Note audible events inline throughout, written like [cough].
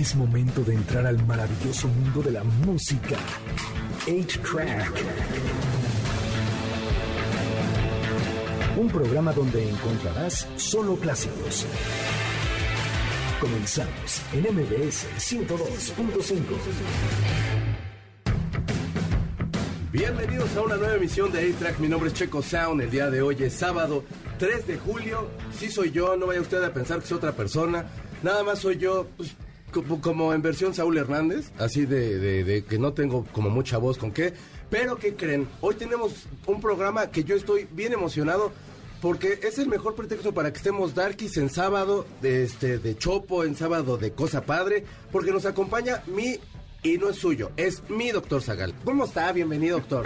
Es momento de entrar al maravilloso mundo de la música. 8-Track. Un programa donde encontrarás solo clásicos. Comenzamos en MBS 102.5. Bienvenidos a una nueva emisión de A-Track. Mi nombre es Checo Sound. El día de hoy es sábado 3 de julio. Sí soy yo, no vaya usted a pensar que es otra persona. Nada más soy yo, pues, como, en versión Saúl Hernández, así de, de- de que no tengo como mucha voz con qué. Pero ¿qué creen? Hoy tenemos un programa que yo estoy bien emocionado porque es el mejor pretexto para que estemos darkies en sábado de, este, de Chopo, en sábado de Cosa Padre, porque nos acompaña mi, y no es suyo, es mi doctor Zagal. ¿Cómo está? Bienvenido, doctor.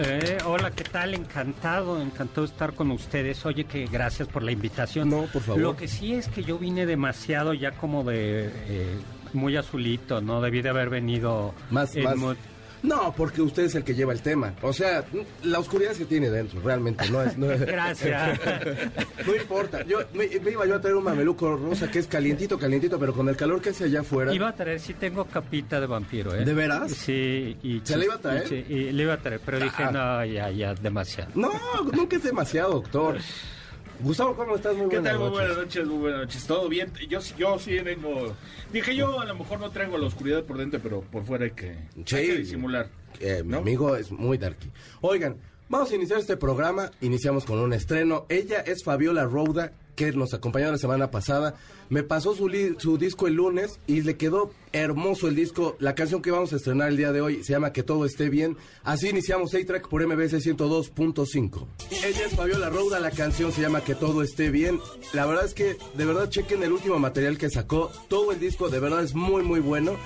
Eh, hola, ¿qué tal? Encantado, encantado de estar con ustedes. Oye, que gracias por la invitación. No, por favor. Lo que sí es que yo vine demasiado ya como de eh, muy azulito, ¿no? Debí de haber venido Más, en más. No, porque usted es el que lleva el tema. O sea, la oscuridad se tiene dentro, realmente. No es. No, es- Gracias. [laughs] no importa. Yo me, me iba yo a traer un mameluco rosa que es calientito, calientito, pero con el calor que hace allá afuera. Iba a traer, sí tengo capita de vampiro, ¿eh? ¿De veras? Sí. Y ¿Se la iba a traer? Sí, y le iba a traer, pero dije, Ah. no, ya, ya, demasiado. No, nunca es demasiado, doctor. [laughs] Gustavo, ¿cómo estás? Muy ¿Qué buenas tal? Muy buenas noches, muy buenas noches. ¿Todo bien? Yo, sí- yo sí vengo... Dije yo, a lo mejor no traigo la oscuridad por dentro, pero por fuera hay que, Sí. hay que disimular. Eh, mi amigo es muy darky. Oigan, vamos a iniciar este programa. Iniciamos con un estreno. Ella es Fabiola Rouda, que nos acompañó la semana pasada. Me pasó su, li- su disco el lunes y le quedó hermoso el disco. La canción que vamos a estrenar el día de hoy se llama Que Todo Esté Bien. Así iniciamos A-Track por MBS 102.5. Ella es Fabiola Rouda, la canción se llama Que Todo Esté Bien. La verdad es que, de verdad, chequen el último material que sacó. Todo el disco, de verdad, es muy, muy bueno.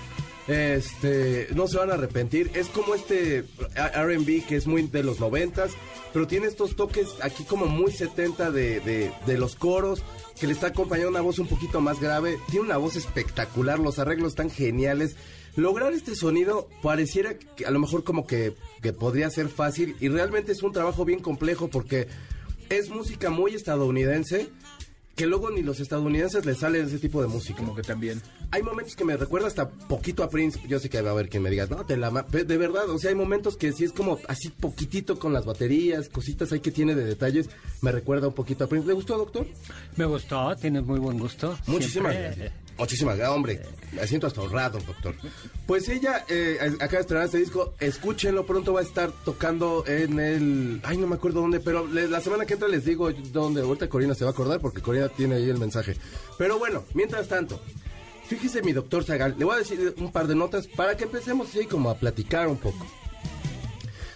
Este, no se van a arrepentir. Es como este RB que es muy de los noventas, pero tiene estos toques aquí como muy 70 de, de, los coros, que le está acompañando una voz un poquito más grave. Tiene una voz espectacular, los arreglos están geniales. Lograr este sonido pareciera que a lo mejor como que, que podría ser fácil y realmente es un trabajo bien complejo porque es música muy estadounidense que luego ni los estadounidenses les sale ese tipo de música. Como que también. Hay momentos que me recuerda hasta poquito a Prince. Yo sé que va a haber quien me diga, no, te la ma-". Pe- De verdad, o sea, hay momentos que sí es como así poquitito con las baterías, cositas ahí que tiene de detalles. Me recuerda un poquito a Prince. ¿Le gustó, doctor? Me gustó, tienes muy buen gusto. Muchísimas Siempre, gracias. Muchísimas gracias, hombre. Me siento hasta honrado, doctor. Pues ella eh, acaba de estrenar este disco. Escúchenlo, pronto va a estar tocando en el. Ay, no me acuerdo dónde, pero le- la semana que entra les digo dónde. Ahorita Corina se va a acordar porque Corina tiene ahí el mensaje. Pero bueno, mientras tanto. Fíjese mi doctor Zagal, le voy a decir un par de notas para que empecemos así como a platicar un poco.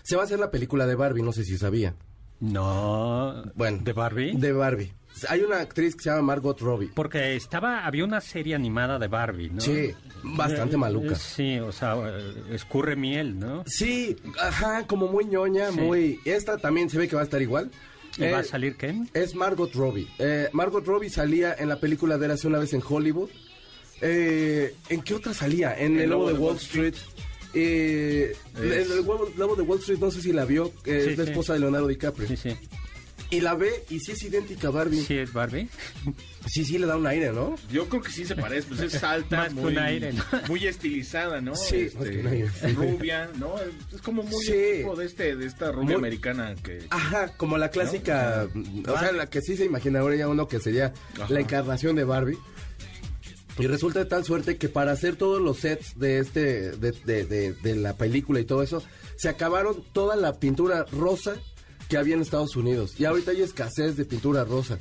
Se va a hacer la película de Barbie, no sé si sabía. No. Bueno. ¿De Barbie? De Barbie. Hay una actriz que se llama Margot Robbie. Porque estaba, había una serie animada de Barbie, ¿no? Sí, bastante Eh, maluca. Sí, o sea, eh, escurre miel, ¿no? Sí, ajá, como muy ñoña, Sí. muy... Esta también se ve que va a estar igual. ¿Y va a Eh, salir Ken? Es Margot Robbie. Eh, Margot Robbie salía en la película de Érase una vez en Hollywood. Eh, ¿En qué otra salía? En El, Lobo de Wall Street. Eh, el, Lobo- de Wall Street, no sé si la vio, eh, Sí, es la sí. esposa de Leonardo DiCaprio. Sí, sí. Y la ve y sí es idéntica a Barbie. Sí, Sí, es Barbie. sí, le da un aire, ¿no? Yo creo que sí se parece, pues es [laughs] alta, Más que muy, un aire, ¿no? muy estilizada, ¿no? Sí, más que un aire, sí. rubia, ¿no? Es como muy Sí. el tipo de este, de esta rubia Muy- americana que Ajá, como la clásica, o sea, la que sí se imagina ahora ya uno que sería Ajá. la encarnación de Barbie. Y resulta de tal suerte que para hacer todos los sets de este, de, de- de- de la película y todo eso, se acabaron toda la pintura rosa que había en Estados Unidos. Y ahorita hay escasez de pintura rosa.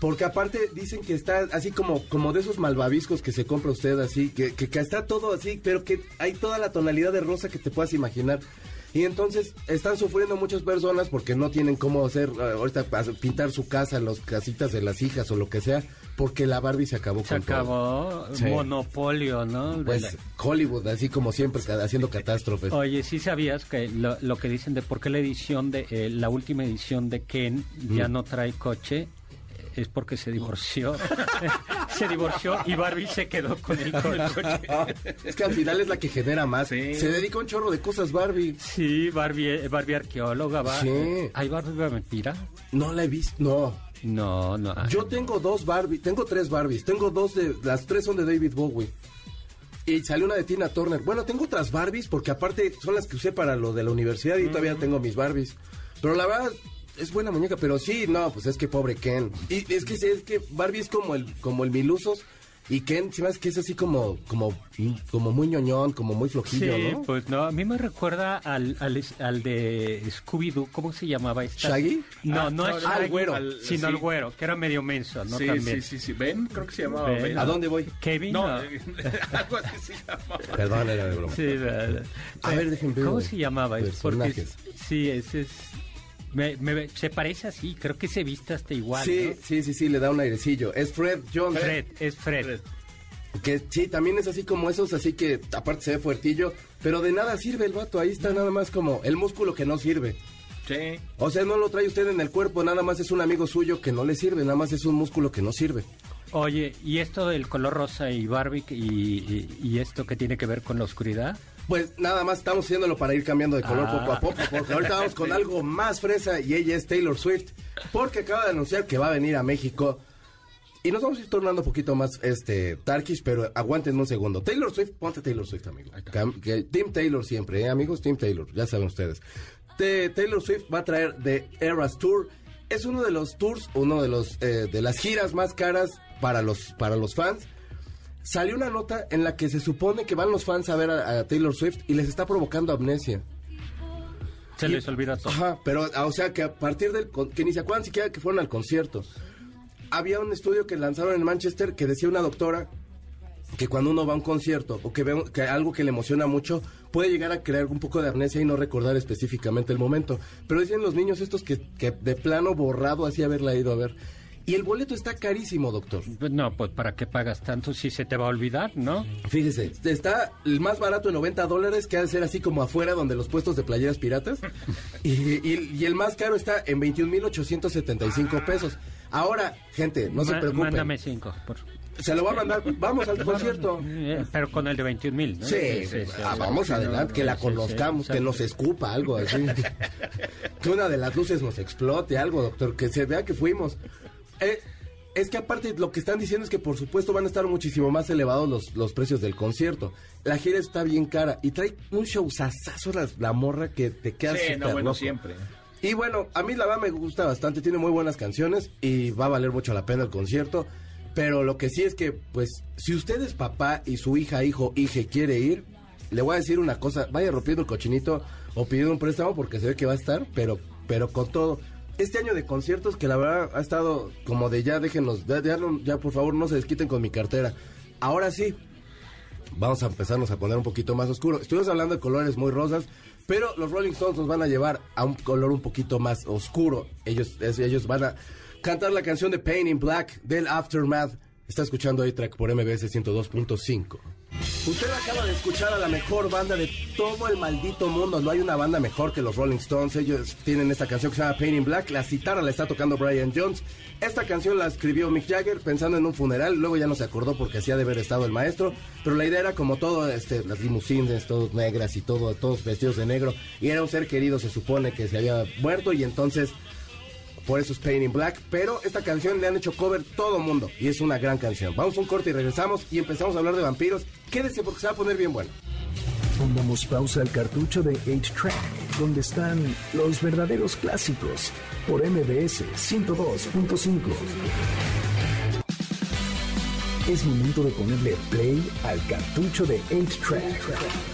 Porque aparte dicen que está así como, como de esos malvaviscos que se compra usted así, que, que, que está todo así, pero que hay toda la tonalidad de rosa que te puedas imaginar. Y entonces están sufriendo muchas personas porque no tienen cómo hacer, eh, ahorita pintar su casa, las casitas de las hijas o lo que sea, porque la Barbie se acabó Se con todo. acabó Sí. monopolio, ¿no? Pues Hollywood, así como siempre, haciendo catástrofes. Oye, ¿sí sabías que lo, lo que dicen de por qué la edición de eh, la última edición de Ken ya no trae coche? Es porque se divorció. [laughs] [laughs] se divorció y Barbie se quedó con el coche. [laughs] es que al final es la que genera más. Sí. Se dedica a un chorro de cosas Barbie. Sí, Barbie, eh, Barbie arqueóloga. Va. Sí. ¿Hay Barbie vampira? No la he visto, no. No, no. hay. Yo tengo dos Barbie, tengo tres Barbies, tengo dos de, las tres son de David Bowie. Y salió una de Tina Turner. Bueno, tengo otras Barbies porque aparte son las que usé para lo de la universidad y todavía tengo mis Barbies. Pero la verdad es buena muñeca, pero sí, no, pues es que pobre Ken. Y es que es que Barbie es como el como el Milusos y Ken, si más que es así como como como muy ñoñón, como muy flojillo, Sí, ¿no? pues no, a mí me recuerda al, al, al de Scooby-Doo, ¿cómo se llamaba esta? ¿Shaggy? No, Ah, no es Shaggy, al güero. al- sino sí. el güero, que era medio menso, ¿no? sí, También. sí, sí, sí. Ben, creo que se llamaba Ben. Ben. ¿A dónde voy? Kevin. No, no. [laughs] algo así se llamaba. Perdón, era de broma. Sí, A ver, déjenme ver, ¿Cómo se llamaba? Es porque Personajes. sí, ese es me, me- se parece así, creo que se viste hasta igual, Sí, ¿no? sí, sí, sí, le da un airecillo. Es Fred Jones. Fred, es Fred. Fred. Que sí, también es así como esos, así que aparte se ve fuertillo, pero de nada sirve el vato, ahí está nada más como el músculo que no sirve. Sí. O sea, no lo trae usted en el cuerpo, nada más es un amigo suyo que no le sirve, nada más es un músculo que no sirve. Oye, ¿y esto del color rosa y Barbie y, y- y esto que tiene que ver con la oscuridad? Pues nada más estamos haciéndolo para ir cambiando de color Ah. poco a poco, porque ahorita vamos con algo más fresa y ella es Taylor Swift, porque acaba de anunciar que va a venir a México. Y nos vamos a ir tornando un poquito más este Tarkish, pero aguanten un segundo. Taylor Swift, ponte Taylor Swift, amigo. Cam- que- Team Taylor siempre, ¿eh, amigos? Team Taylor, ya saben ustedes. Te- Taylor Swift va a traer The Eras Tour. Es uno de los tours, uno de los eh, de las giras más caras para los para los fans. Salió una nota en la que se supone que van los fans a ver a, a Taylor Swift y les está provocando amnesia. Se Y- les olvida todo. Ajá, pero ah, o sea que a partir del que ni se acuerdan siquiera que fueron al concierto. Había un estudio que lanzaron en Manchester que decía una doctora que cuando uno va a un concierto o que ve que algo que le emociona mucho puede llegar a crear un poco de amnesia y no recordar específicamente el momento. Pero dicen los niños estos que, que de plano borrado así haberla ido a ver. Y el boleto está carísimo, doctor. Pues No, pues ¿para qué pagas tanto si se te va a olvidar, no? Fíjese, está el más barato en 90 dólares, que ha de ser así como afuera donde los puestos de playeras piratas. [laughs] Y, y- y el más caro está en 21.875 pesos. Ahora, gente, no se preocupen. Mándame cinco. por- Se lo va a mandar. Vamos al concierto. [laughs] Eh, Pero con el de 21 mil, ¿no? Sí, ah, vamos adelante, que la sí, conozcamos, sí, que nos escupa algo así. [laughs] que una de las luces nos explote, algo, doctor, que se vea que fuimos. Eh, es que aparte lo que están diciendo es que por supuesto van a estar muchísimo más elevados los, los precios del concierto. La gira está bien cara y trae un showzazazo la, la morra que te queda Sí, no, súper bueno, loco. siempre. Y bueno, a mí la verdad me gusta bastante, tiene muy buenas canciones y va a valer mucho la pena el concierto. Pero lo que sí es que, pues, si usted es papá y su hija, hijo, hija quiere ir, le voy a decir una cosa, vaya rompiendo el cochinito o pidiendo un préstamo porque se ve que va a estar, pero, pero con todo. Este año de conciertos que la verdad ha estado como de ya déjenos, ya, ya, por favor no se desquiten con mi cartera. Ahora sí, vamos a empezarnos a poner un poquito más oscuro. Estuvimos hablando de colores muy rosas, pero los Rolling Stones nos van a llevar a un color un poquito más oscuro. Ellos, ellos van a cantar la canción de Pain in Black del Aftermath. Está escuchando A-Track por MBS 102.5. Usted acaba de escuchar a la mejor banda de todo el maldito mundo. No hay una banda mejor que los Rolling Stones. Ellos tienen esta canción que se llama Pain in Black. La citara la está tocando Brian Jones. Esta canción la escribió Mick Jagger pensando en un funeral. Luego ya no se acordó porque hacía de haber estado el maestro. Pero la idea era como todo, este, las limusines, todos negras y todo, todos vestidos de negro. Y era un ser querido, se supone que se había muerto. Y entonces por eso es Pain in Black, pero esta canción le han hecho cover todo mundo y es una gran canción. Vamos a un corte y regresamos y empezamos a hablar de vampiros. Quédese porque se va a poner bien bueno. Pongamos pausa al cartucho de 8-Track, donde están los verdaderos clásicos, por MBS 102.5. Es momento de ponerle play al cartucho de 8-Track,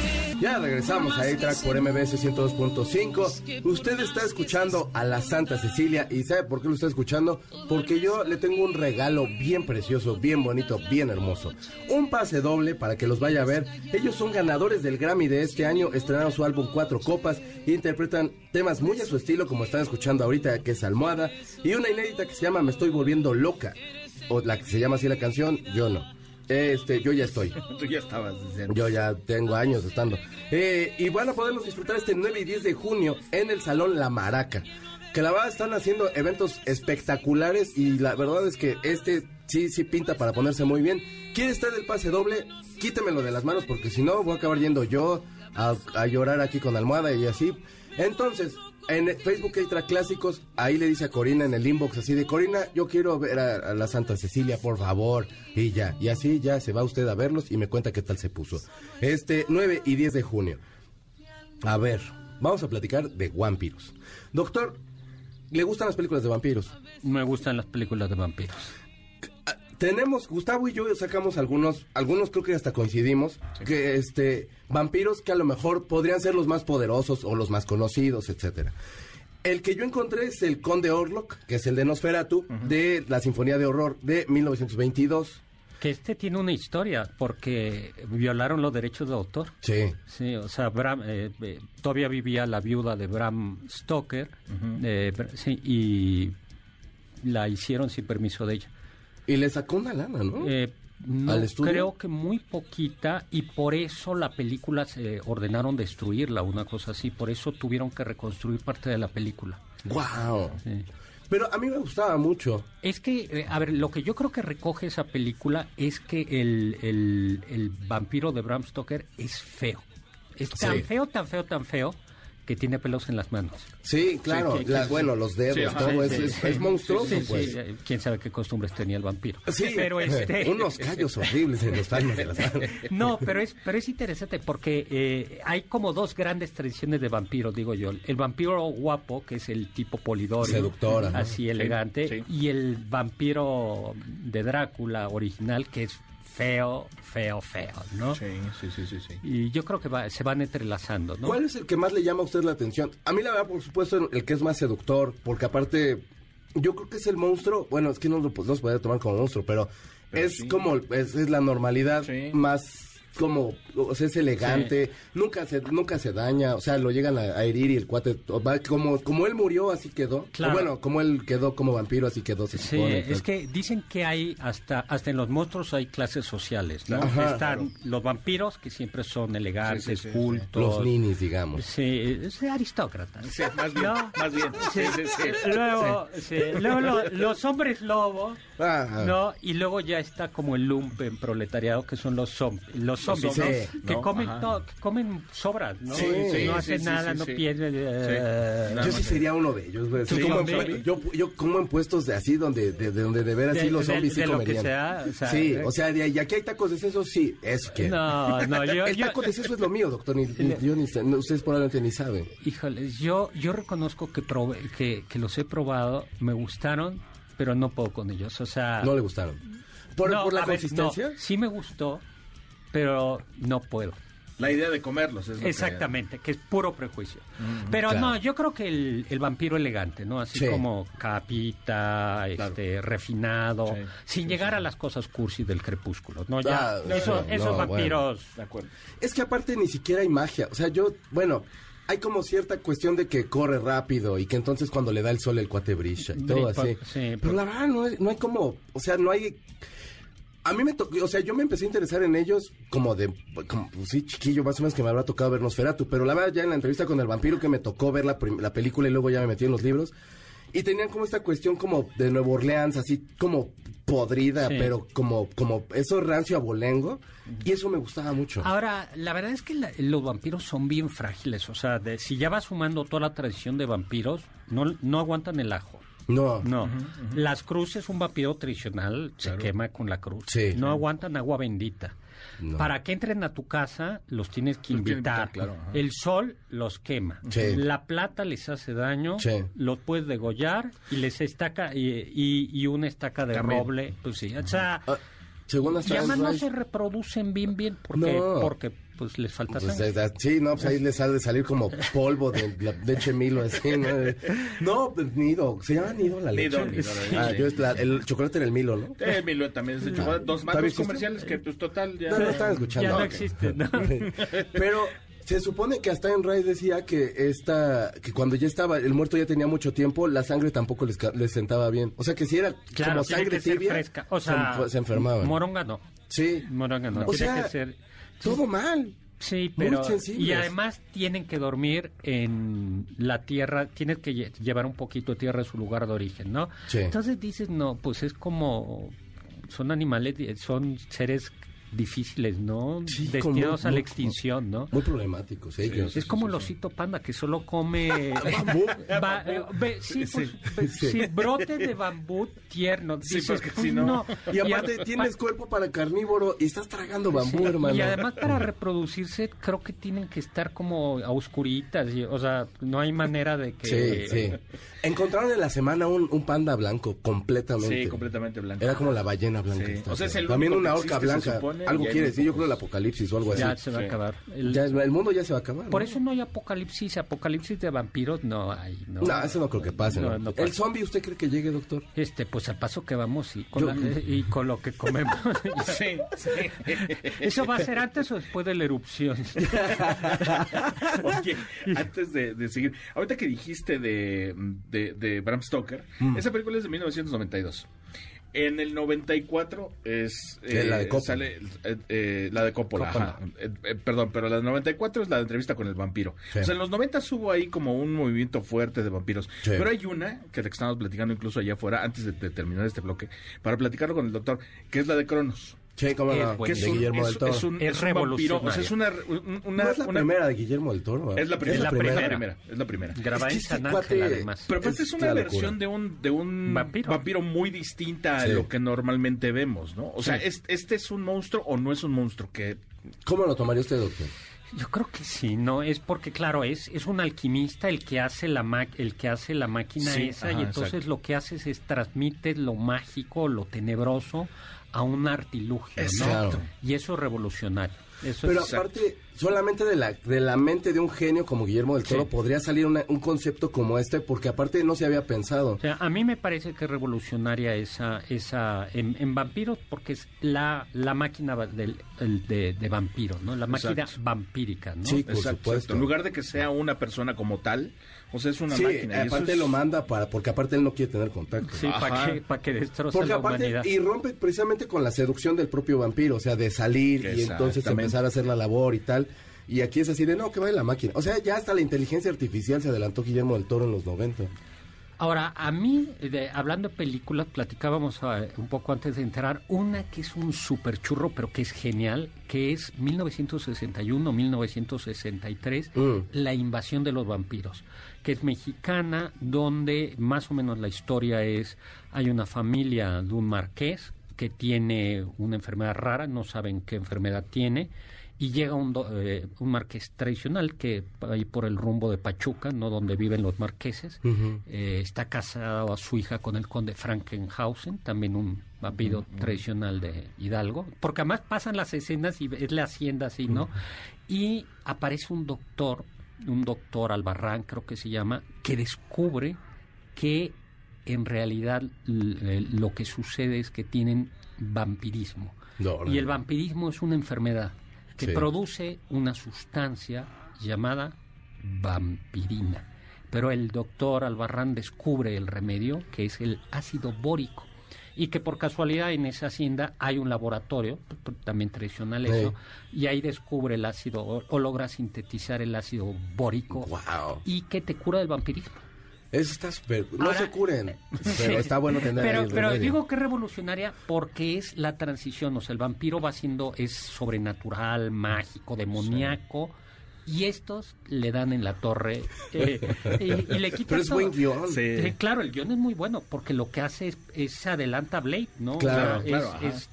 Ya regresamos a A-Track por MBS 102.5. Usted está escuchando a la Santa Cecilia y ¿sabe por qué lo está escuchando? Porque yo le tengo un regalo bien precioso, bien bonito, bien hermoso. Un pase doble para que los vaya a ver. Ellos son ganadores del Grammy de este año, estrenaron su álbum Cuatro Copas e interpretan temas muy a su estilo como están escuchando ahorita que es Almohada y una inédita que se llama Me estoy volviendo loca. O la que se llama así la canción, yo no. Este, yo ya estoy. [laughs] Tú ya estabas diciendo. Yo ya tengo años estando. Eh, y van a poderlos disfrutar este 9 y 10 de junio en el Salón La Maraca. Que la verdad están haciendo eventos espectaculares y la verdad es que este sí, sí pinta para ponerse muy bien. ¿Quiere estar del pase doble? quítemelo de las manos porque si no voy a acabar yendo yo a, a llorar aquí con almohada y así. Entonces, en Facebook Extra Clásicos, ahí le dice a Corina en el inbox así de Corina, yo quiero ver a, a la Santa Cecilia, por favor. Y ya, y así ya se va usted a verlos y me cuenta qué tal se puso. Este 9 y 10 de junio. A ver, vamos a platicar de vampiros. Doctor, ¿le gustan las películas de vampiros? Me gustan las películas de vampiros. Tenemos, Gustavo y yo sacamos algunos, algunos creo que hasta coincidimos, que este, vampiros que a lo mejor podrían ser los más poderosos o los más conocidos, etcétera. El que yo encontré es el Conde Orlok, que es el de Nosferatu, de la Sinfonía de Horror de 1922. Que este tiene una historia, porque violaron los derechos de autor. Sí. Sí, o sea, Bram, eh, eh, todavía vivía la viuda de Bram Stoker, eh, sí, y la hicieron sin permiso de ella. Y le sacó una lana, ¿no? Eh, no, creo que muy poquita y por eso la película se ordenaron destruirla, una cosa así, por eso tuvieron que reconstruir parte de la película. ¡Wow! Sí. Pero a mí me gustaba mucho. Es que, eh, a ver, lo que yo creo que recoge esa película es que el, el- el vampiro de Bram Stoker es feo. Es tan Sí. feo, tan feo, tan feo que tiene pelos en las manos. Sí, claro. que- la- que- bueno, los dedos, Sí, todo. sí, es, sí, es- sí. es monstruoso, Sí, sí, pues. eh, quién sabe qué costumbres tenía el vampiro. Sí, [laughs] pero este... unos callos horribles en los palmas de las [laughs] manos. No, pero es, pero es interesante porque eh, hay como dos grandes tradiciones de vampiros, digo yo. El vampiro guapo, que es el tipo polidoro, Seductor, ajá. así elegante, sí. y el vampiro de Drácula original, que es feo, feo, feo, ¿no? Sí, sí, sí, sí. sí. Y yo creo que va- se van entrelazando, ¿no? ¿Cuál es el que más le llama a usted la atención? A mí la verdad, por supuesto, el que es más seductor, porque aparte, yo creo que es el monstruo, bueno, es que no lo pues, no se puede tomar como monstruo, pero, Pero es sí. como, es, es la normalidad Sí. más como, o sea, es elegante, nunca se nunca se daña, o sea, lo llegan a, a herir y el cuate, va- como, como él murió, así quedó. Claro. O bueno, como él quedó como vampiro, así quedó, se Sí, supone. es que dicen que hay hasta hasta en los monstruos hay clases sociales, ¿no? Ajá. Están los vampiros que siempre son elegantes, Sí, sí, sí, sí. cultos. Los ninis, digamos. Sí, es aristócrata. Sí, más bien, ¿No? más bien. Sí, sí, sí. Luego, sí, luego lo- los hombres lobo, Ah, ¿no? Y luego ya está como el lumpen proletariado, que son los, los zombies, ¿no? Que, ¿no? comen to- que comen sobras, ¿no? Sí, no sí, hacen sí, nada, sí, no sí. pierden... eh, Nada Yo sí sería uno de ellos, güey. ¿Tú Sí, como en zombie? pu- yo, yo como en puestos de así, donde de, de donde de ver así De- los de- zombies sí de lo que comerían. sea, o sea, sí, eh. o sea, de, y aquí hay tacos de seso, sí, eso que. No, no, [laughs] yo, El yo- taco de seso es lo mío, doctor. Ni, ni- yo ni no, ustedes probablemente ni saben. Híjoles, yo, yo reconozco que, probé, que, que los he probado, me gustaron, pero no puedo con ellos. O sea, No le gustaron. ¿Por, no, por la ver, consistencia? no, sí me gustó, pero no puedo. La idea de comerlos es lo Exactamente, que es puro prejuicio. Pero claro. no, yo creo que el, el vampiro elegante, ¿no? Así Sí. como capita, este, refinado, Sí, sin sí, llegar sí. a las cosas cursis del crepúsculo, ¿no? Ya, Ah, eso- sí, esos no, vampiros... De acuerdo. Es que aparte ni siquiera hay magia. O sea, yo, bueno, hay como cierta cuestión de que corre rápido y que entonces cuando le da el sol el cuate brilla y todo así. sí, Pero por- la verdad no hay, no hay como, o sea, no hay... A mí me tocó, o sea, yo me empecé a interesar en ellos como de, como, pues sí, chiquillo, más o menos que me habrá tocado ver Nosferatu, pero la verdad ya en la entrevista con el vampiro que me tocó ver la, la película y luego ya me metí en los libros, y tenían como esta cuestión como de Nueva Orleans, así como podrida, Sí. pero como, como eso rancio abolengo, y eso me gustaba mucho. Ahora, la verdad es que la- los vampiros son bien frágiles. O sea, de- si ya vas sumando toda la tradición de vampiros, no, no aguantan el ajo. No, No. Las cruces, un vampiro tradicional se quema con la cruz. Sí. No aguantan agua bendita. No. Para que entren a tu casa, los tienes que invitar. claro. El sol los quema. Sí. La plata les hace daño. Sí. Los puedes degollar y les estaca y, y- y una estaca de También. roble. Pues sí. O sea, Ah, según las y además no se reproducen bien, bien porque, No. porque pues les falta Pues, sangre. sí, no, pues ahí les ha de salir como polvo de la leche Milo, así, ¿no? No, pues Nido, se llama Nido la leche. Nido, Nido, la leche. Ah, yo es la- el chocolate era el Milo, ¿no? Eh, Milo también es el chocolate. Dos más ¿Todavía dos existe? comerciales que, pues, total, ya. No, no están escuchando. ya no Ok. existe, ¿no? [laughs] Pero se supone que hasta en Ray decía que esta, que cuando ya estaba, el muerto ya tenía mucho tiempo, la sangre tampoco les, les sentaba bien. O sea que si era Claro, como sangre tibia, fresca. O se sea, enf- se, enfermaban. Moronga no. sí, Moronga no. O Tiene sea, que ser... todo mal. Sí, pero... Y además tienen que dormir en la tierra, tienes que lle- llevar un poquito de tierra a su lugar de origen, ¿no? Sí. Entonces dices, no, pues es como... Son animales, son seres difíciles, ¿no? Sí, Destinados a la extinción, ¿no? Muy problemáticos ellos. Es como el osito panda que solo come [laughs] Bambú. [laughs] ba- eh, sí, pues, ve- sí, brote de bambú tierno. Sí, Dices, porque pues, si no- Y aparte a- tienes cuerpo para carnívoro y estás tragando bambú, hermano. Y además para [laughs] reproducirse creo que tienen que estar como a oscuritas, y- o sea, no hay manera de que... Sí, sí. Encontraron en la semana un, un panda blanco completamente. Sí, completamente blanco. Era como la ballena blanca. Sí. O sea, es el También una orca blanca. Algo quiere decir, yo creo el apocalipsis o algo así. Ya se va a acabar. El- Ya, el mundo ya se va a acabar. por ¿no? eso no hay apocalipsis, apocalipsis de vampiros no hay, ¿no? No, eso no creo que pase. ¿no? No, no ¿El pasa. zombie usted cree que llegue, doctor? Este, pues al paso que vamos y con, Yo- la- y con lo que comemos. [laughs] Sí, sí. ¿Eso va a ser antes o después de la erupción? [laughs] Oye, antes de, de seguir, ahorita que dijiste de, de, de Bram Stoker, Mm. esa película es de 1992. En el 94 es... Eh, la de Coppola. sale, eh, eh, la de Coppola, Coppola. ajá. Eh, eh, perdón, pero la de 94 es la de entrevista con el vampiro. Sí. O sea, en los 90 hubo ahí como un movimiento fuerte de vampiros. Sí. Pero hay una, que la que estábamos platicando incluso allá afuera, antes de, de terminar este bloque, para platicarlo con el doctor, que es la de Cronos. Sí, cómo Es no. Que es de un, Guillermo es- del Toro. es un, Es es un vampiro, o sea, es una... una, no es la una- primera de Guillermo del Toro. ¿verdad? Es la primera, Es la primera. primera, es la primera. Grabada Es que en San este Ángel, cuate- además. Pero aparte Es es una versión de un de un Vampiro. muy distinta Sí. a lo que normalmente vemos, ¿no? O sea, Sí. ¿es- ¿este es un monstruo o no es un monstruo? Que ¿Cómo lo tomaría usted, doctor? Yo creo que sí, no es porque claro es es un alquimista el que hace la ma- el que hace la máquina Sí, esa ajá, y entonces exacto. lo que haces es transmite lo mágico, lo tenebroso a un artilugio, ¿no? Exacto. Y eso es revolucionario. Eso Pero es, aparte, solamente de la, de la mente de un genio como Guillermo del Toro Sí. podría salir una- un concepto como este, porque aparte no se había pensado. o sea, a mí me parece que es revolucionaria esa esa en, en vampiros porque es la la máquina del el de, de vampiros, ¿no? La máquina Exacto. vampírica, ¿no? Sí, por exacto, supuesto. En lugar de que sea una persona como tal, o sea, es una Sí, máquina. y eso aparte es- lo manda para, porque aparte él no quiere tener contacto. Sí, para que para que destroce Porque la aparte, humanidad. y rompe precisamente con la seducción del propio vampiro, o sea, de salir y entonces empezar a hacer la labor y tal. Y aquí es así de, no, que vaya la máquina. O sea, ya hasta la inteligencia artificial se adelantó Guillermo del Toro en los 90. Ahora, a mí, de- hablando de películas, platicábamos eh, un poco antes de entrar, una que es un super churro, pero que es genial, que es 1961-1963, Mm. La invasión de los vampiros, que es mexicana, donde más o menos la historia es, hay una familia de un marqués que tiene una enfermedad rara, no saben qué enfermedad tiene, y llega un, do- eh, un marqués tradicional que ahí por el rumbo de Pachuca, no donde viven los marqueses, eh, está casado a su hija con el conde Frankenhausen, también un vampiro tradicional de Hidalgo, porque además pasan las escenas y es la hacienda así, ¿no? Y aparece un doctor, un doctor Albarrán creo que se llama, que descubre que en realidad eh, lo que sucede es que tienen vampirismo. No, Y el vampirismo es una enfermedad que Sí. produce una sustancia llamada vampirina. Pero el doctor Albarrán descubre el remedio, que es el ácido bórico. Y que por casualidad en esa hacienda hay un laboratorio, también tradicional Sí. eso, y ahí descubre el ácido o, o logra sintetizar el ácido bórico Wow. y que te cura del vampirismo. Eso está súper... No se curen, pero está bueno [laughs] tener ahí Pero, el pero digo que es revolucionaria porque es la transición, o sea, el vampiro va siendo, es sobrenatural, mágico, demoníaco, y estos le dan en la torre eh, y, y le quitan Pero es todo. buen guion. Sí. Eh, claro, el guion es muy bueno porque lo que hace es, es se adelanta a Blade, ¿no? Claro, O sea, claro, es- es-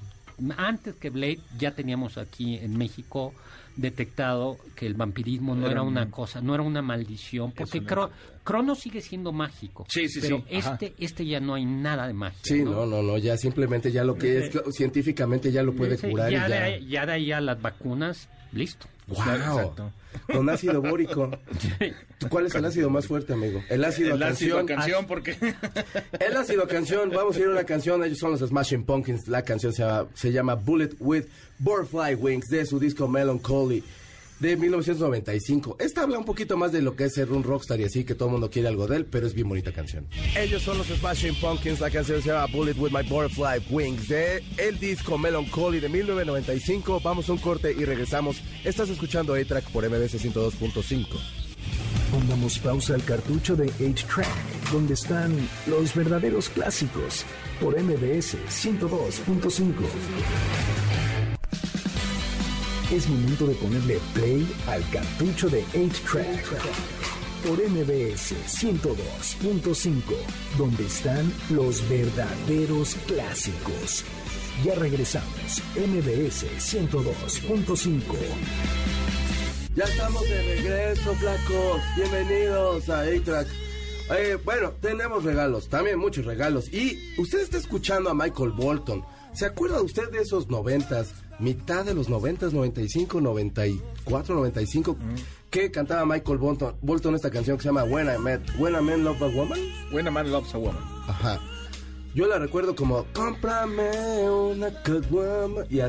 antes que Blade ya teníamos aquí en México detectado que el vampirismo no Era era un- una cosa, no era una maldición, porque Cro- Crono sigue siendo mágico. Sí, sí, pero sí, ajá. este, este ya no hay nada de magia. Sí, no, no, no, ya simplemente ya lo que es científicamente ya lo puede curar ya, y de ya. ahí, ya de ahí a las vacunas, listo. Wow. Exacto. Con ácido bórico. [laughs] ¿Cuál es el ácido más fuerte, amigo? El ácido El a ácido canción. a canción, porque... [laughs] El ácido a canción, vamos a ir a una canción, ellos son los Smashing Pumpkins, la canción se llama, se llama Bullet with Butterfly Wings de su disco Melancholy de 1995. Esta habla un poquito más de lo que es ser un rockstar y así, que todo el mundo quiere algo de él, pero es bien bonita canción. Ellos son los Smashing Pumpkins, la canción se llama Bullet with My Butterfly Wings de el disco Melancholy de 1995. Vamos a un corte y regresamos. Estás escuchando A-Track por MBC 102.5. Pongamos pausa al cartucho de 8-Track, donde están los verdaderos clásicos, por MBS 102.5. Es momento de ponerle play al cartucho de 8-Track por MBS 102.5, donde están los verdaderos clásicos. Ya regresamos, MBS 102.5. Ya estamos de regreso, flacos. Bienvenidos a A-Track. Eh, bueno, tenemos regalos, también muchos regalos. Y usted está escuchando a Michael Bolton. ¿Se acuerda usted de esos noventas? Mitad de los noventas, 95, 94, 95, que cantaba Michael Bolton, Bolton esta canción que se llama When I Met, When a Man Love a Woman. When a Man Loves a Woman. Ajá. Yo la recuerdo como, cómprame una caguama. Y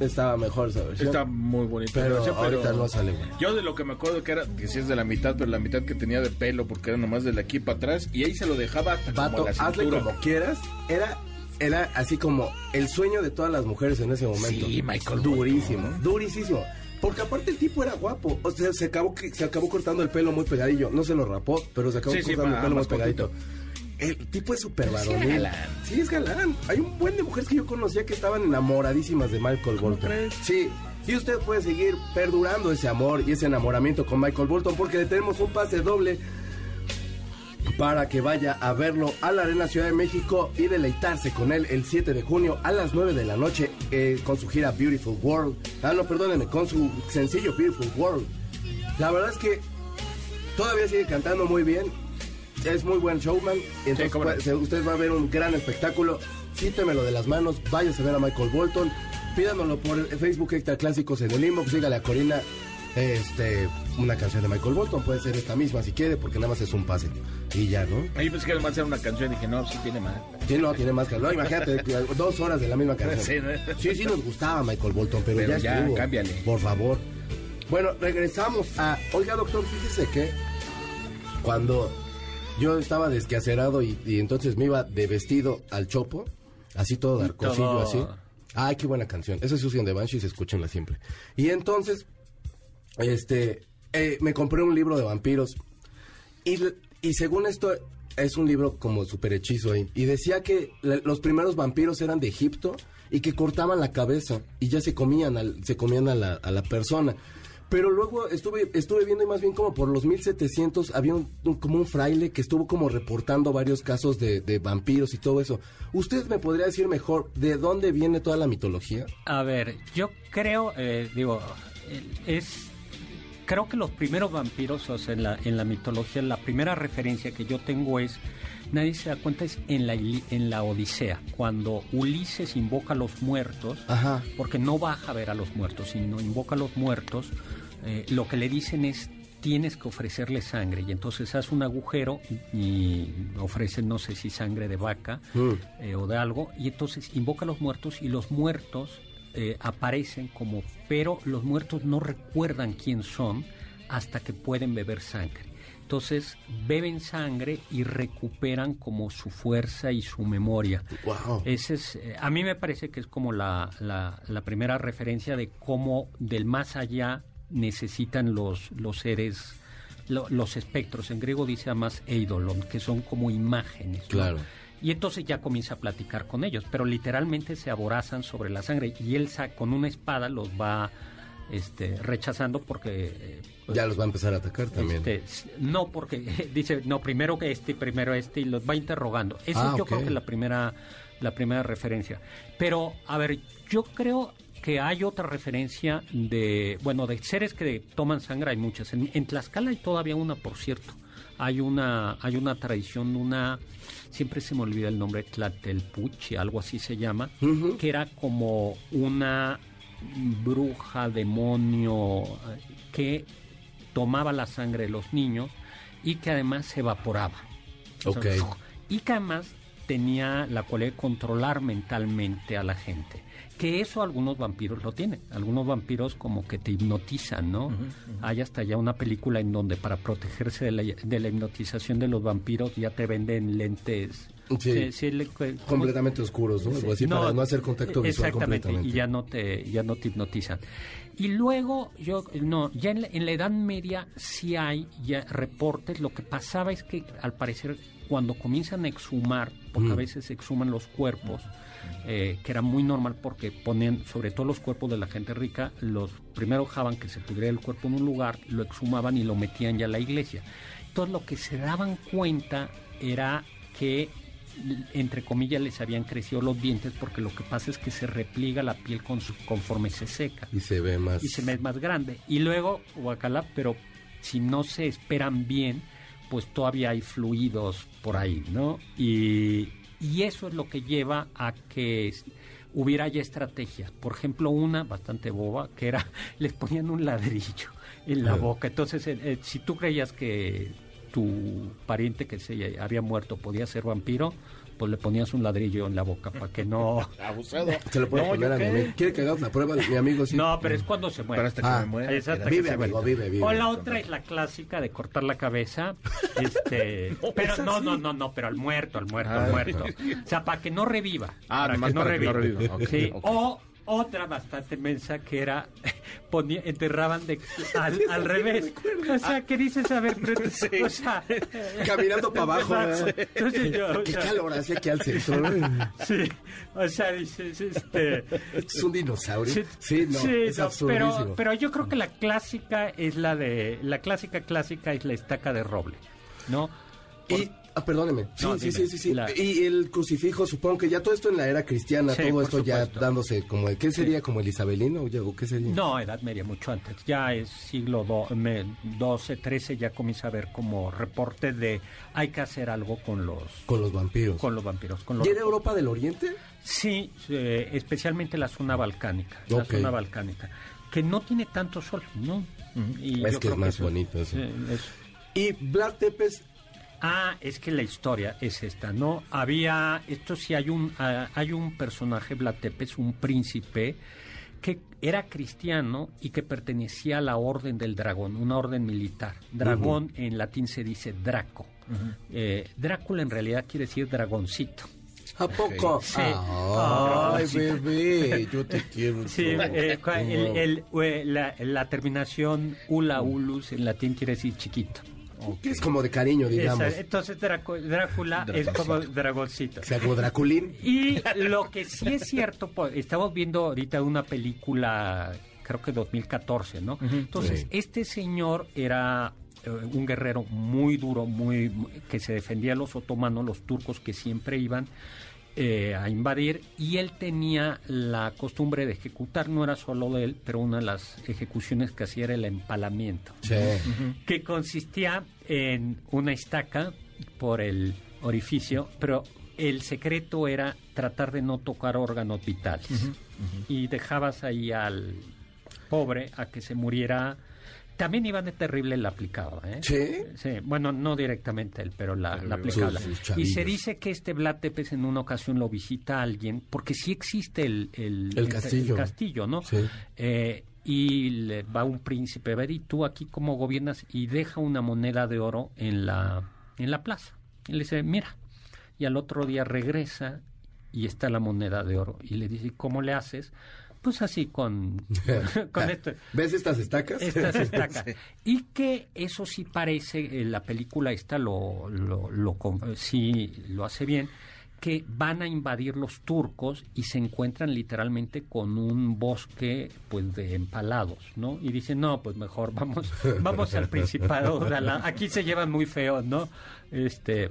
estaba mejor esa versión. Está muy bonita. Pero versión, ahorita no sale, güey. Yo de lo que me acuerdo que era, que sí es de la mitad, pero la mitad que tenía de pelo, porque era nomás de la aquí para atrás, y ahí se lo dejaba hasta como Vato, a la hazle cintura. como quieras. Era, era así como el sueño de todas las mujeres en ese momento. Sí, Michael Durísimo, durísimo. Porque aparte el tipo era guapo. O sea, se acabó, se acabó cortando el pelo muy pegadillo. No se lo rapó, pero se acabó Sí, cortando el pelo muy más pegadito. El tipo es súper Pero sí es galán. Sí, es galán. Hay un buen de mujeres que yo conocía que estaban enamoradísimas de Michael Bolton. crees? Sí. Y usted puede seguir perdurando ese amor y ese enamoramiento con Michael Bolton porque le tenemos un pase doble para que vaya a verlo a la Arena Ciudad de México y deleitarse con él el 7 de junio a las 9 de la noche eh, con su gira Beautiful World. Ah, no, perdónenme, con su sencillo Beautiful World. La verdad es que todavía sigue cantando muy bien. Es muy buen showman. Entonces no. puede- se- usted va a ver un gran espectáculo. Quítemelo de las manos. Váyase a ver a Michael Bolton. Pídanoslo por Facebook Extra Clásicos en el inbox. Dígale a Corina este, una canción de Michael Bolton. Puede ser esta misma si quiere, porque nada más es un pase. Y ya, ¿no? Ahí pensé que además era una canción y dije, no, sí tiene más. Sí, no, tiene más que no, imagínate, que [laughs] dos horas de la misma canción. Sí, ¿no? Sí, sí nos gustaba Michael Bolton, pero, Pero ya, ya, estuvo. cámbiale. Por favor. Bueno, regresamos a... Oiga, doctor, fíjese que cuando yo estaba desquacerado y, y entonces me iba de vestido al chopo, así todo darcosillo, así. Ay, qué buena canción. Esa es Susan de Banshees, escúchenla siempre. Y entonces, este, eh, me compré un libro de vampiros y, y según esto, es un libro como súper hechizo ahí. Y decía que los primeros vampiros eran de Egipto y que cortaban la cabeza y ya se comían, al- se comían a la, a la persona. Pero luego estuve, estuve viendo y más bien como por los 1700 había un, como un fraile que estuvo como reportando varios casos de, de vampiros y todo eso. ¿Usted me podría decir mejor de dónde viene toda la mitología? A ver, yo creo, eh, digo, es... Creo que los primeros vampiros, o sea, en la, en la mitología, la primera referencia que yo tengo es, nadie se da cuenta, es en la, en la Odisea, cuando Ulises invoca a los muertos, Ajá. porque no baja a ver a los muertos, sino invoca a los muertos, eh, lo que le dicen es tienes que ofrecerle sangre y entonces hace un agujero y ofrecen no sé si sangre de vaca Mm. eh, o de algo y entonces invoca a los muertos y los muertos eh, aparecen como pero los muertos no recuerdan quién son hasta que pueden beber sangre entonces beben sangre y recuperan como su fuerza y su memoria Wow. ese es, eh, a mí me parece que es como la, la- la primera referencia de cómo del más allá necesitan los, los seres, lo- los espectros. En griego dice además eidolon, que son como imágenes. ¿no? Y entonces ya comienza a platicar con ellos, pero literalmente se aborazan sobre la sangre y él con una espada los va este, rechazando porque... eh, Ya los va a empezar a atacar también. este, no, porque [laughs] dice, no, primero que este, primero este, y los va interrogando. Esa Ah, yo creo que es la primera, la primera referencia. Pero, a ver, yo creo que hay otra referencia de, bueno, de seres que toman sangre, hay muchas. En, en Tlaxcala hay todavía una, por cierto. Hay una, hay una tradición, una, siempre se me olvida el nombre, Tlatelpuchi, algo así se llama, que era como una bruja, demonio, que tomaba la sangre de los niños y que además se evaporaba. O sea, Ok. y que además tenía la cualidad de controlar mentalmente a la gente. Que eso algunos vampiros lo tienen. Algunos vampiros como que te hipnotizan, ¿no? Hay hasta ya una película en donde para protegerse de la, de la hipnotización de los vampiros ya te venden lentes. Sí. Sí, le- ¿cómo- Completamente oscuros, ¿no? Algo así para no hacer contacto visual exactamente, completamente. y ya no te ya no te hipnotizan. Y luego yo no, ya en la, en la Edad Media sí hay ya reportes, lo que pasaba es que al parecer cuando comienzan a exhumar, porque a Mm. veces exhuman los cuerpos, eh, que era muy normal porque ponían, sobre todo los cuerpos de la gente rica, los primero dejaban que se pudriera el cuerpo en un lugar, lo exhumaban y lo metían ya a la iglesia. Entonces lo que se daban cuenta era que entre comillas les habían crecido los dientes porque lo que pasa es que se repliega la piel con su- conforme se seca Y se ve más. y se ve más grande. Y luego, guacala, pero si no se esperan bien, pues todavía hay fluidos por ahí, ¿no? Y, y eso es lo que lleva a que hubiera ya estrategias. Por ejemplo, una bastante boba, que era, [laughs] les ponían un ladrillo en la Ah. boca. Entonces, eh, eh, si tú creías que tu pariente que se había muerto podía ser vampiro, pues le ponías un ladrillo en la boca para que no... [laughs] Abusado. Se lo puedo No. ¿Quiere que hagamos la prueba? Mi amigo sí. No, pero es cuando se muere. Pero hasta que Ah, me que Vive, se amigo, muere. vive, vive. O la otra es la clásica de cortar la cabeza. [laughs] Este, pero no, no, no, no, pero al muerto, al muerto, Ah. al muerto. O sea, para que no reviva. Ah, para que no para que no reviva. Sí. O otra bastante mensa que era [laughs] ponía, enterraban de [laughs] al, al revés. O sea, ¿qué dices? A ver, [laughs] pero, o sea, Caminando para abajo. Exacto. ¿verdad? Entonces yo, o Qué sea, calor hace aquí al centro. Sí, o sea, dices, este, Es un dinosaurio. Sí, Sí, no, sí, es no, pero, pero yo creo que la clásica es la de la clásica clásica es la estaca de roble, ¿no? Y, ah, perdóneme. Sí, No, sí, sí, sí, sí. La- Y el crucifijo, supongo que ya todo esto en la era cristiana, Sí, todo esto ya dándose como, ¿qué sería? ¿Como el isabelino o qué sería? No, Edad Media mucho antes. Ya es siglo 12, 13 ya comienza a ver como reporte de hay que hacer algo con los Con los vampiros. con los vampiros, con los ¿Y era Europa del Oriente? Sí, eh, especialmente la zona balcánica, la zona balcánica, que no tiene tanto sol, ¿no? Y Es que es más eso- bonito eso. sí, es- Y Vlad Tepes, Ah, es que la historia es esta, ¿no? Había, esto sí hay un, ah, hay un personaje, Vlad Tepes, un príncipe que era cristiano y que pertenecía a la Orden del Dragón, una orden militar. Dragón en latín se dice Draco. Eh, Drácula en realidad quiere decir dragoncito. ¿a poco? Sí. Ay, Ah, sí. bebé, yo te [laughs] quiero. Sí, eh, cua- el- el- eh, la, la terminación ula ulus en latín quiere decir chiquito. Que es como de cariño, digamos. Esa- entonces Draco- Drácula es como dragoncito. O sea, como Draculín. Y lo que sí es cierto, pues, estamos viendo ahorita una película, creo que 2014, ¿no? Entonces, Sí. este señor era eh, un guerrero muy duro, muy muy- que se defendía de los otomanos, los turcos que siempre iban eh, a invadir, y él tenía la costumbre de ejecutar, no era solo de él, pero una de las ejecuciones que hacía era el empalamiento Sí. que consistía en una estaca por el orificio, pero el secreto era tratar de no tocar órganos vitales. Y dejabas ahí al pobre a que se muriera. También Iván de Terrible la aplicaba, ¿eh? ¿Sí? Sí, bueno, no directamente él, pero la, la aplicaba. Y se dice que este Vlad Tepes en una ocasión lo visita a alguien, porque sí existe el, el, El castillo. castillo, ¿no? Sí. Eh, y le va un príncipe a ver, ¿y tú aquí cómo gobiernas? Y deja una moneda de oro en la, en la plaza. Y le dice, mira. Y al otro día regresa y está la moneda de oro. Y le dice, ¿cómo le haces? Pues así con, [laughs] con esto. ¿Ves estas estacas? Estas [laughs] estacas. Y que eso sí parece, eh, la película esta lo, lo, lo eh, sí lo hace bien, que van a invadir los turcos y se encuentran literalmente con un bosque pues de empalados, ¿no? Y dicen, no, pues mejor vamos, [laughs] vamos al Principado. de la- Aquí se llevan muy feos, ¿no? Este,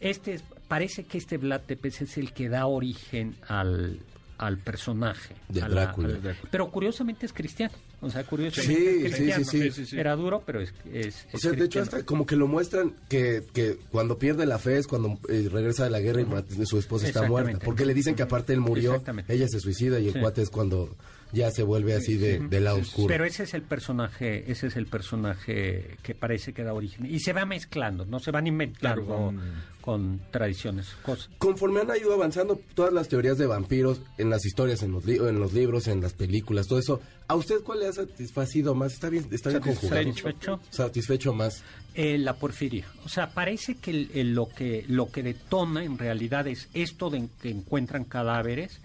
este es- parece que este Vlad Tepes es el que da origen al, al personaje. De a la- Drácula. pero curiosamente es cristiano. O sea, curiosamente Sí, sí, sí, sí. Era duro, pero es, es, O es sea, de hecho, hasta como que lo muestran que, que cuando pierde la fe es cuando eh, regresa de la guerra y su esposa está muerta. Porque le dicen que aparte él murió, ella se suicida y el Sí. cuate es cuando ya se vuelve así de, del lado oscuro. Pero ese es el personaje, ese es el personaje que parece que da origen. Y se va mezclando, no se van inventando Claro, con, con- con tradiciones, cosas. Conforme han ido avanzando todas las teorías de vampiros en las historias, en los, li- en los libros, en las películas, todo eso, ¿a usted cuál le ha satisfacido más? ¿Está bien, está bien conjugado? Satisfecho. Satisfecho más. Eh, la porfiria. O sea, parece que el- el- lo que lo que detona en realidad es esto de que encuentran cadáveres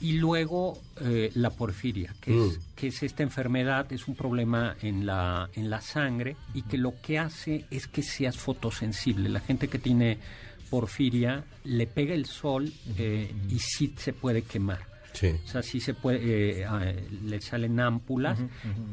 y luego eh, la porfiria, que, es, Mm. que es esta enfermedad, es un problema en la, en la sangre y que lo que hace es que seas fotosensible. La gente que tiene porfiria le pega el sol eh, y sí se puede quemar. Sí. O sea, sí se puede, eh, le salen ámpulas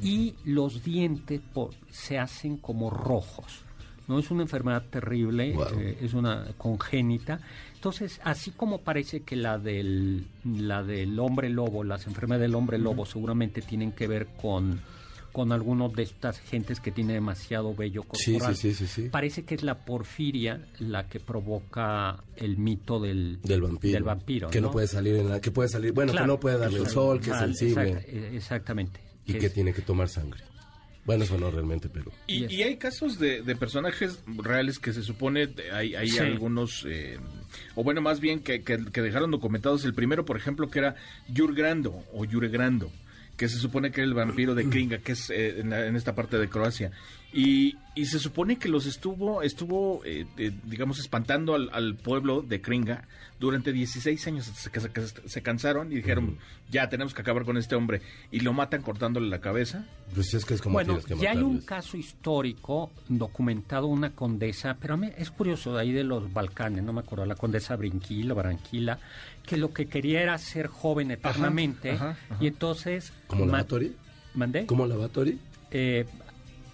y los dientes se hacen como rojos. No es una enfermedad terrible, Wow. eh, es una congénita. Entonces, así como parece que la del, la del hombre lobo, las enfermedades del hombre lobo seguramente tienen que ver con, con algunos de estas gentes que tiene demasiado vello corporal. sí, sí, sí, sí. Parece que es la porfiria la que provoca el mito del, Del vampiro. del vampiro, Que no, ¿no? puede salir en la... Que puede salir... Bueno, Claro, que no puede darle el sol, que es sensible. exact- eh, exactamente. Y Que que es- tiene que tomar sangre. Bueno, eso no realmente, pero... Y, y hay casos de, de personajes reales que se supone hay, hay Sí. algunos, eh, o bueno, más bien que, que- que dejaron documentados. El primero, por ejemplo, que era Jurgrando o Juregrando, que se supone que era el vampiro de Kringa, que es eh, en, esta parte de Croacia. Y, y se supone que los estuvo, estuvo eh, eh, digamos, espantando al, al pueblo de Kringa durante 16 años. hasta que se, se cansaron y dijeron, ya tenemos que acabar con este hombre. Y lo matan cortándole la cabeza. Pues es que es como Bueno, que ya hay un caso histórico documentado, una condesa, pero a mí es curioso, de ahí de los Balcanes, no me acuerdo, la condesa Brinquila, Barranquila, que lo que quería era ser joven eternamente, ajá, ajá. y entonces... ¿Como Lavatori? ¿Mandé? ¿Como Lavatori? Eh,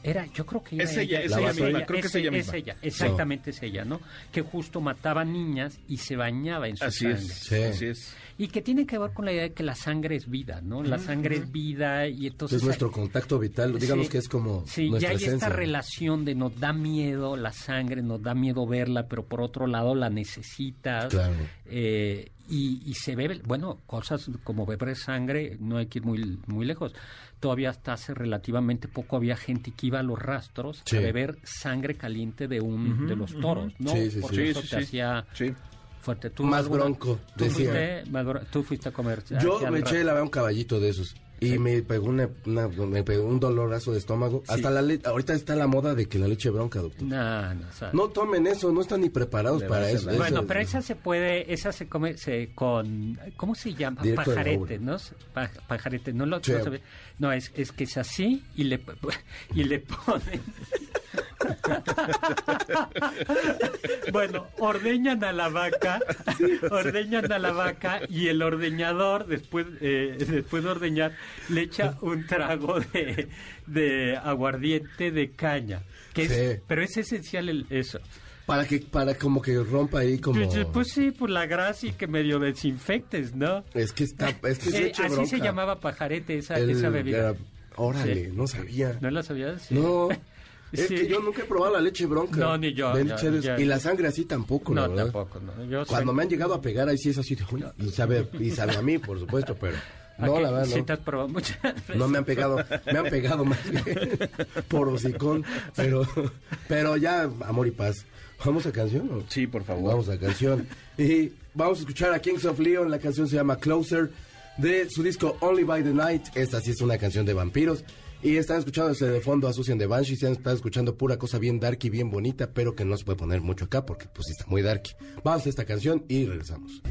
era, yo creo que era Es ella, es ella misma, creo que es ella misma. exactamente es ella, ¿no? Que justo mataba niñas y se bañaba en su Así sangre. es, Sí. así es. Y que tiene que ver con la idea de que la sangre es vida, ¿no? La sangre es vida y entonces... es nuestro contacto vital. Digamos Sí. que es como Sí, nuestra ya hay esencia. esta relación de nos da miedo la sangre, nos da miedo verla, pero por otro lado la necesitas. Claro. Eh, y, y se bebe, bueno, cosas como beber sangre, no hay que ir muy, muy lejos. Todavía hasta hace relativamente poco había gente que iba a los rastros Sí. a beber sangre caliente de un de los toros, ¿no? Sí, sí, Porque sí. eso Sí, te sí, sí. hacía Sí. fuerte. ¿Tú Más alguna- bronco, ¿tú decía. fuiste, más bro- tú fuiste a comer. Yo me eché la un caballito de esos. Y me pegó una, una- me pegó un dolorazo de estómago. Hasta la le- ahorita está la moda de que la leche bronca, doctor. No, no, o sea, No tomen eso, no están ni preparados Le para a eso. Bueno, Eso- pero esa se puede, esa se come se, con, ¿cómo se llama? Directo pajarete. ¿no? Pa- pajarete, no lo Sí. no, sabe- no, es, es que es así y le, [laughs] y le ponen... [laughs] bueno, ordeñan a la vaca, ordeñan a la vaca y el ordeñador, después, eh, después de ordeñar, le echa un trago de, de aguardiente de caña. Que es- Sí. Pero es esencial el- eso. Para que, para como que rompa ahí como... Pues, pues sí, por la grasa y que medio desinfectes, ¿no? Es que está, [laughs] es que es Eh, así bronca. se llamaba pajarete esa, El- esa bebida. órale, Sí. no sabía. ¿No la sabías? Sí. No. [laughs] Es Sí. que yo nunca he probado la leche bronca. No, ni yo. Y la sangre así tampoco, No, tampoco. No. Soy- Cuando me han llegado a pegar, ahí sí es así. Y sabe, y sabe a mí, por supuesto, pero... No, la verdad, sí no. te has probado muchas [laughs] veces. No me han pegado, me han pegado más bien [laughs] por hocicón, pero, pero ya, amor y paz. ¿Vamos a canción? o? Sí, por favor. Vamos a canción. Y vamos a escuchar a Kings of Leon, la canción se llama Closer, de su disco Only by the Night. Esta sí es una canción de vampiros. Y están escuchando desde de fondo a Susan de Banshee, están escuchando pura cosa bien darky, bien bonita, pero que no se puede poner mucho acá porque pues está muy darky. Vamos a esta canción y regresamos.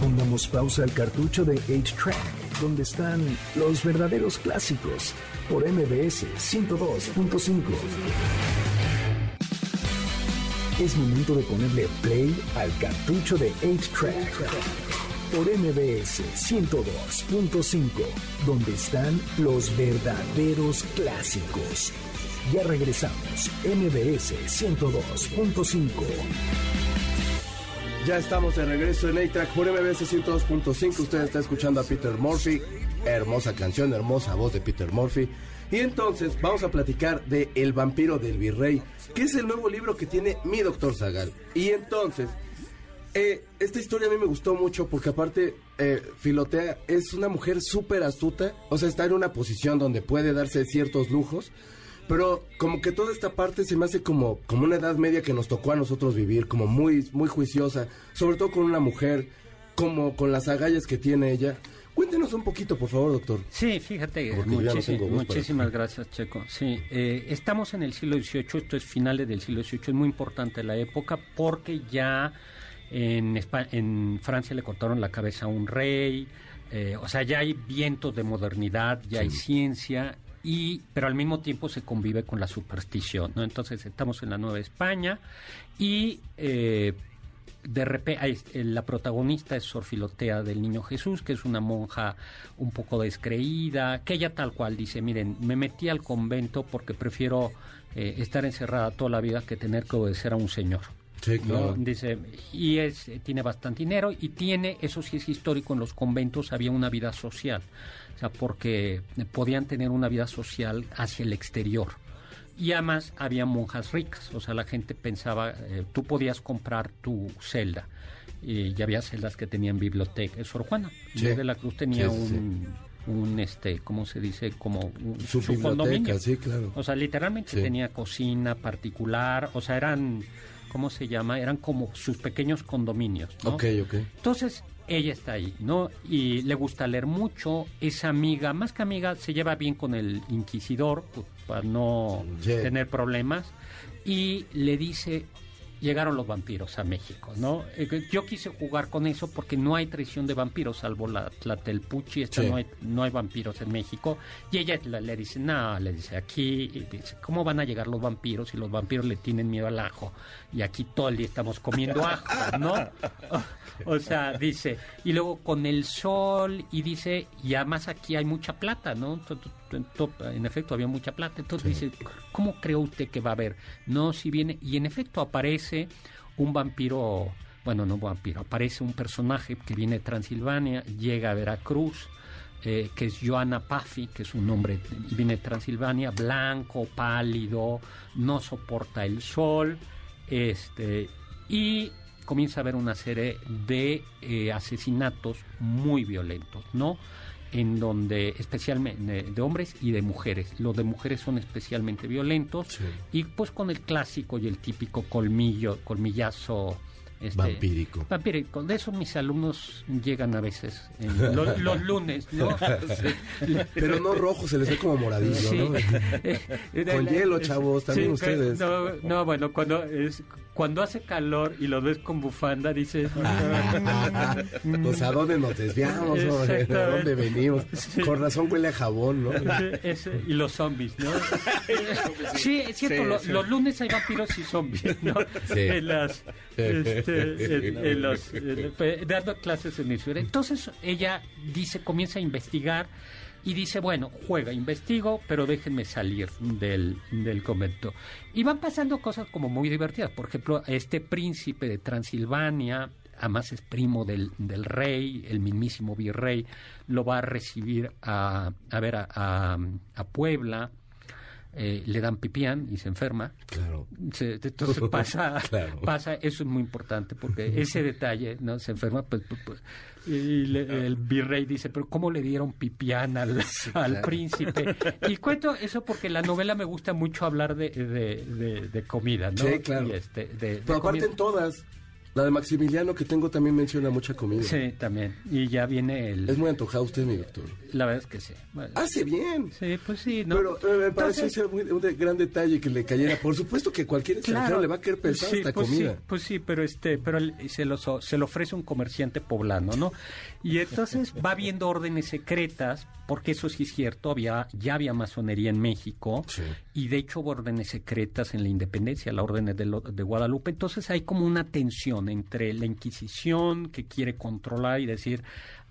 Pongamos pausa al cartucho de 8-Track, donde están los verdaderos clásicos, por MBS 102.5. Es momento de ponerle play al cartucho de 8-Track, por MBS 102.5, donde están los verdaderos clásicos. Ya regresamos, MBS 102.5. Ya estamos de regreso en A-Track por MBS 102.5. Usted está escuchando a Peter Murphy. Hermosa canción, hermosa voz de Peter Murphy. Y entonces vamos a platicar de El vampiro del virrey, que es el nuevo libro que tiene mi doctor Zagal. Y entonces, eh, esta historia a mí me gustó mucho porque aparte, eh, Filotea es una mujer súper astuta. O sea, está en una posición donde puede darse ciertos lujos. Pero como que toda esta parte se me hace como, como una edad media que nos tocó a nosotros vivir, como muy, muy juiciosa, sobre todo con una mujer, como con las agallas que tiene ella. Cuéntenos un poquito, por favor, doctor. Sí, fíjate, no para- muchísimas gracias, Checo. Sí, eh, estamos en el siglo XVIII, esto es finales del siglo XVIII, es muy importante la época porque ya en, Espa- en Francia le cortaron la cabeza a un rey, Eh, o sea, ya hay vientos de modernidad, ya hay ciencia, y, pero al mismo tiempo se convive con la superstición, ¿no? Entonces estamos en la Nueva España y eh, de repente la protagonista es Sor Filotea del Niño Jesús, que es una monja un poco descreída, que ella tal cual dice, miren, me metí al convento porque prefiero eh, estar encerrada toda la vida que tener que obedecer a un señor. Sí, claro. Dice, y es, tiene bastante dinero y tiene, eso sí es histórico, en los conventos había una vida social, o sea, porque podían tener una vida social hacia el exterior. Y además había monjas ricas, o sea, la gente pensaba, eh, tú podías comprar tu celda. Y ya había celdas que tenían biblioteca. Sor Juana Sí. de la Cruz tenía Sí, un, un, este, ¿cómo se dice? Como un, Su su condominio. sí, claro. O sea, literalmente Sí. tenía cocina particular, o sea, eran, ¿cómo se llama? Eran como sus pequeños condominios, ¿no? Ok, ok. Entonces, ella está ahí, ¿no? Y le gusta leer mucho, es amiga, más que amiga, se lleva bien con el inquisidor, pues, para no tener problemas, y le dice, llegaron los vampiros a México, ¿no? Eh, Yo quise jugar con eso porque no hay traición de vampiros, salvo la Tlatelpuchi, esta Sí. no, hay, no hay vampiros en México, y ella le, le dice, no, le dice, aquí, dice, ¿cómo van a llegar los vampiros si los vampiros le tienen miedo al ajo? Y aquí todo el día estamos comiendo ajo, ¿no? [laughs] O sea, dice, y luego con el sol, y dice, y además aquí hay mucha plata, ¿no? To- to- to- to- En efecto, había mucha plata. Entonces dice, ¿cómo cree usted que va a haber? No, si viene, y en efecto aparece un vampiro, bueno, no vampiro, aparece un personaje que viene de Transilvania, llega a Veracruz, eh, que es Joana Paffi, que es un hombre, viene de Transilvania, blanco, pálido, no soporta el sol, este, y comienza a haber una serie de eh, asesinatos muy violentos, ¿no? En donde especialmente de hombres y de mujeres. Los de mujeres son especialmente violentos Sí. y pues con el clásico y el típico colmillo, colmillazo este, Vampírico. vampírico. De eso mis alumnos llegan a veces en [laughs] lo- los lunes, ¿no? [laughs] Pero no rojo, se les ve como moradillo, Sí. ¿no? [laughs] Con hielo, chavos, también ustedes. No, no, bueno, cuando es cuando hace calor y lo ves con bufanda, dices... Pues a dónde nos desviamos, Exactamente. dónde venimos? Sí. Con razón huele a jabón, ¿no? Ese- y los zombies, ¿no? sí, es cierto, Sí, lo- sí. los lunes hay vampiros y zombies, ¿no? Sí. En las, este, [laughs] en- los, dando clases en ciudad. Entonces ella dice, comienza a investigar y dice, bueno, juega, investigo, pero déjenme salir del, del convento. Y van pasando cosas como muy divertidas. Por ejemplo, este príncipe de Transilvania, además es primo del, del rey, el mismísimo virrey, lo va a recibir a, a ver a, a- a Puebla. Eh, le dan pipián y se enferma. Claro. Se- entonces [laughs] pasa, Claro. pasa, eso es muy importante porque ese detalle, ¿no? Se enferma, pues, pues, pues, y le- el virrey dice, pero ¿cómo le dieron pipián al, al príncipe? Y cuento eso porque la novela me gusta mucho hablar de, de, de- de comida, ¿no? Sí, claro. Y este, de Pero aparte comida. en todas. La de Maximiliano que tengo también menciona mucha comida. Sí, también. Y ya viene el... Es muy antojado usted, mi doctor. La verdad es que sí. Bueno, Hace bien. sí, pues sí, ¿no? Pero eh, me parece Entonces- muy- un de- gran detalle que le cayera. Por supuesto que cualquier extranjero le va a querer pensar Sí, esta pues comida. Sí, pues sí, pero este, pero se lo se lo ofrece un comerciante poblano, ¿no? Y entonces va viendo órdenes secretas, porque eso sí es cierto, había, ya había masonería en México, Sí. y de hecho hubo órdenes secretas en la independencia, la orden de, lo- de Guadalupe. Entonces hay como una tensión entre la Inquisición que quiere controlar y decir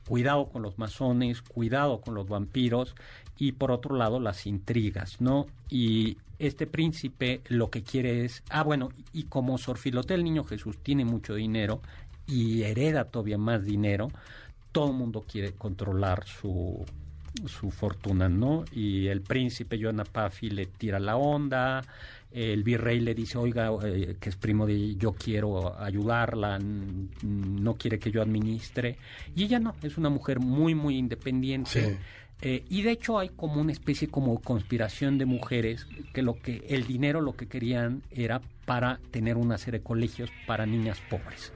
cuidado con los masones, cuidado con los vampiros, y por otro lado las intrigas, ¿no? Y este príncipe lo que quiere es, ah, bueno, y como Sor Filotea, el niño Jesús, tiene mucho dinero y hereda todavía más dinero, todo el mundo quiere controlar su, su fortuna, ¿no? Y el príncipe Joana Paffi le tira la onda, el virrey le dice, oiga, eh, que es primo de yo quiero ayudarla, no quiere que yo administre, y ella no, es una mujer muy, muy independiente. Sí. Eh, y de hecho hay como una especie como conspiración de mujeres que lo que el dinero lo que querían era para tener una serie de colegios para niñas pobres,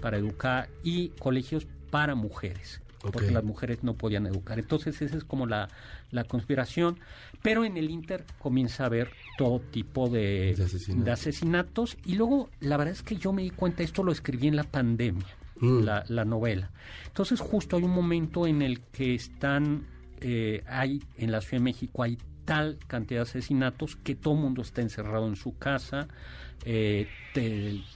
para educar y colegios para mujeres, porque las mujeres no podían educar. Entonces esa es como la, la conspiración, pero en el Inter comienza a haber todo tipo de, De asesinatos. de asesinatos y luego la verdad es que yo me di cuenta, esto lo escribí en la pandemia. mm. la, la, novela. Entonces justo hay un momento en el que están, eh, hay en la Ciudad de México hay tal cantidad de asesinatos que todo el mundo está encerrado en su casa, eh,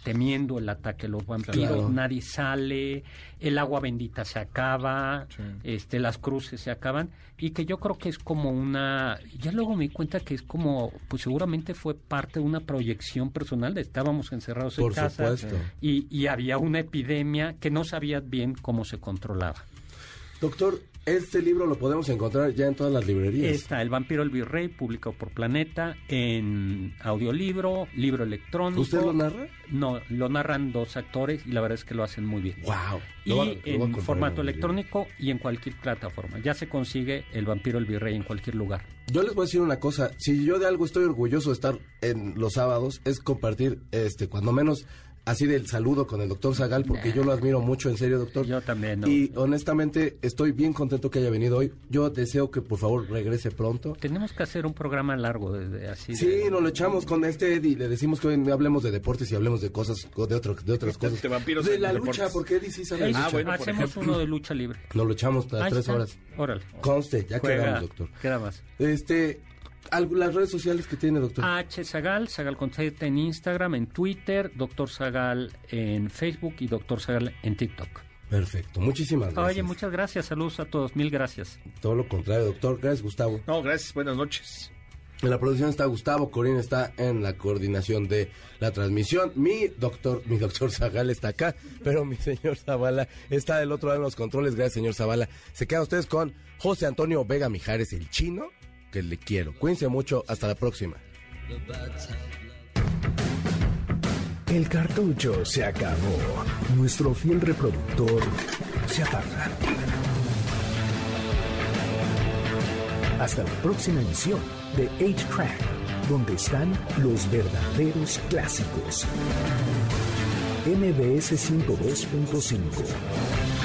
temiendo el ataque de los vampiros, nadie sale, el agua bendita se acaba, este, las cruces se acaban, y que yo creo que es como una, ya luego me di cuenta que es como, pues seguramente fue parte de una proyección personal, de estábamos encerrados en casa y, y había una epidemia que no sabía bien cómo se controlaba. Doctor, este libro lo podemos encontrar ya en todas las librerías. Está El vampiro el virrey, publicado por Planeta, en audiolibro, libro electrónico. ¿Usted lo narra? No, lo narran dos actores y la verdad es que lo hacen muy bien. Wow. Y en formato electrónico y en cualquier plataforma. Ya se consigue El vampiro el virrey en cualquier lugar. Yo les voy a decir una cosa, si yo de algo estoy orgulloso de estar en los sábados es compartir este cuando menos así del saludo con el doctor Zagal, porque yo lo admiro mucho, en serio, doctor. Yo también. Y honestamente estoy bien contento que haya venido hoy. Yo deseo que por favor regrese pronto. Tenemos que hacer un programa largo de, así. Sí, nos lo echamos con este Eddie. Le decimos que hoy hablemos de deportes y hablemos de cosas, de, otro, de otras cosas. De, la lucha, porque Eddie sí sabe Ah, bueno, hacemos uno de lucha libre. Nos lo echamos a tres horas. Órale. Conste, ya quedamos, doctor. Queda más. Este, las redes sociales que tiene, doctor. H. Zagal, Zagal en Instagram, en Twitter, Doctor Zagal en Facebook y Doctor Zagal en TikTok. Perfecto, muchísimas gracias. Oye, muchas gracias, saludos a todos, mil gracias. Todo lo contrario, doctor. Gracias, Gustavo. No, gracias, buenas noches. En la producción está Gustavo, Corín está en la coordinación de la transmisión. Mi doctor, mi doctor Zagal está acá, pero mi señor Zavala está del otro lado de los controles. Gracias, señor Zavala. Se quedan ustedes con José Antonio Vega Mijares, el chino que le quiero. Cuídense mucho, hasta la próxima. El cartucho se acabó. Nuestro fiel reproductor se apaga. Hasta la próxima emisión de 8-Track, donde están los verdaderos clásicos. MBS 102.5